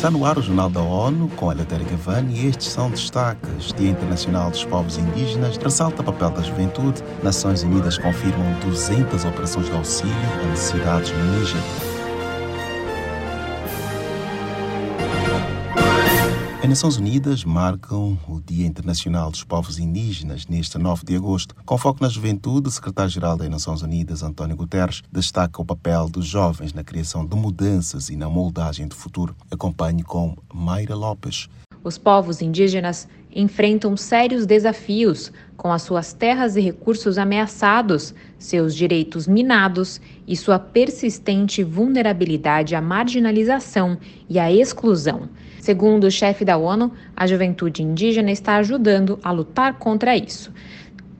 Está no ar o Jornal da ONU com Eleutério Gavani e estes são destaques. Dia Internacional dos Povos Indígenas ressalta o papel da juventude. Nações Unidas confirmam 200 operações de auxílio a necessidades no Níger. Nações Unidas marcam o Dia Internacional dos Povos Indígenas neste 9 de agosto. Com foco na juventude, o secretário-geral das Nações Unidas, António Guterres, destaca o papel dos jovens na criação de mudanças e na moldagem do futuro. Acompanhe com Mayra Lopes. Os povos indígenas enfrentam sérios desafios com as suas terras e recursos ameaçados, seus direitos minados e sua persistente vulnerabilidade à marginalização e à exclusão. Segundo o chefe da ONU, a juventude indígena está ajudando a lutar contra isso.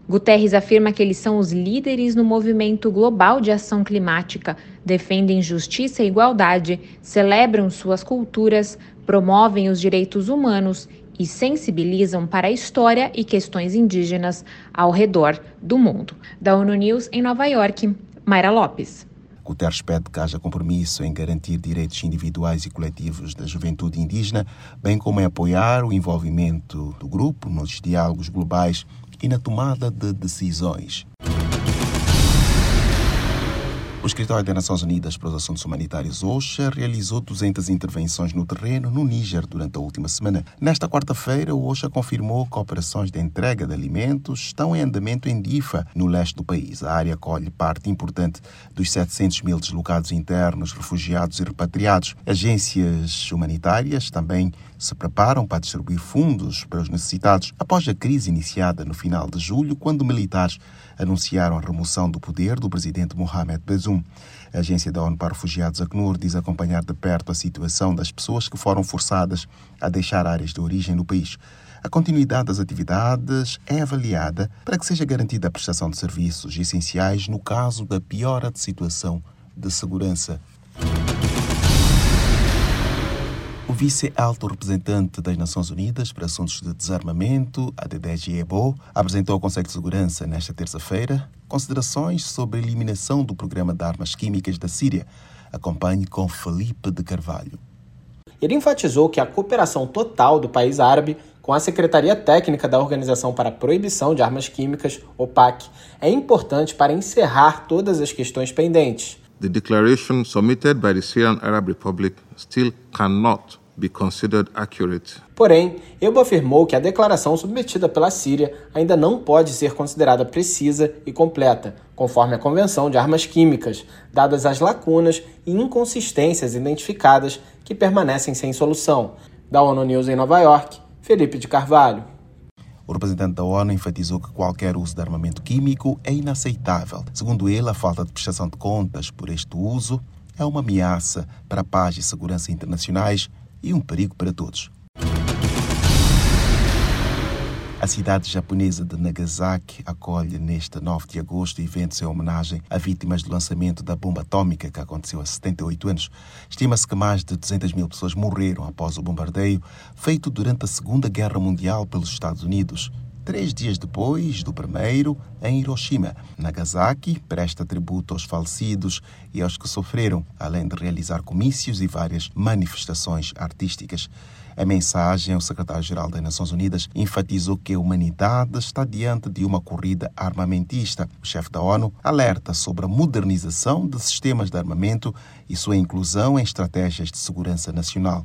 Guterres afirma que eles são os líderes no movimento global de ação climática, defendem justiça e igualdade, celebram suas culturas, promovem os direitos humanos e sensibilizam para a história e questões indígenas ao redor do mundo. Da ONU News em Nova York, Mayra Lopes. Guterres pede que haja compromisso em garantir direitos individuais e coletivos da juventude indígena, bem como em apoiar o envolvimento do grupo nos diálogos globais e na tomada de decisões. O Escritório das Nações Unidas para os Assuntos Humanitários, OSHA, realizou 200 intervenções no terreno no Níger durante a última semana. Nesta quarta-feira, o OSHA confirmou que operações de entrega de alimentos estão em andamento em Difa, no leste do país. A área acolhe parte importante dos 700 mil deslocados internos, refugiados e repatriados. Agências humanitárias também se preparam para distribuir fundos para os necessitados após a crise iniciada no final de julho, quando militares anunciaram a remoção do poder do presidente Mohamed Bazoum. A Agência da ONU para Refugiados, ACNUR, diz acompanhar de perto a situação das pessoas que foram forçadas a deixar áreas de origem no país. A continuidade das atividades é avaliada para que seja garantida a prestação de serviços essenciais no caso da piora de situação de segurança. O vice-alto representante das Nações Unidas para Assuntos de Desarmamento, Adedeji Ebo, apresentou ao Conselho de Segurança nesta terça-feira considerações sobre a eliminação do programa de armas químicas da Síria. Acompanhe com Felipe de Carvalho. Ele enfatizou que a cooperação total do país árabe com a Secretaria Técnica da Organização para a Proibição de Armas Químicas, OPAC, é importante para encerrar todas as questões pendentes. The declaration submitted by the Syrian Arab Republic still cannot be considered accurate. Porém, Ebo afirmou que a declaração submetida pela Síria ainda não pode ser considerada precisa e completa, conforme a Convenção de Armas Químicas, dadas as lacunas e inconsistências identificadas que permanecem sem solução. Da ONU News em Nova York, Felipe de Carvalho. O representante da ONU enfatizou que qualquer uso de armamento químico é inaceitável. Segundo ele, a falta de prestação de contas por este uso é uma ameaça para a paz e segurança internacionais e um perigo para todos. A cidade japonesa de Nagasaki acolhe neste 9 de agosto eventos em homenagem a vítimas do lançamento da bomba atômica que aconteceu há 78 anos. Estima-se que mais de 200 mil pessoas morreram após o bombardeio feito durante a Segunda Guerra Mundial pelos Estados Unidos. Três dias depois do primeiro, em Hiroshima, Nagasaki presta tributo aos falecidos e aos que sofreram, além de realizar comícios e várias manifestações artísticas. A mensagem, o secretário-geral das Nações Unidas enfatizou que a humanidade está diante de uma corrida armamentista. O chefe da ONU alerta sobre a modernização de sistemas de armamento e sua inclusão em estratégias de segurança nacional.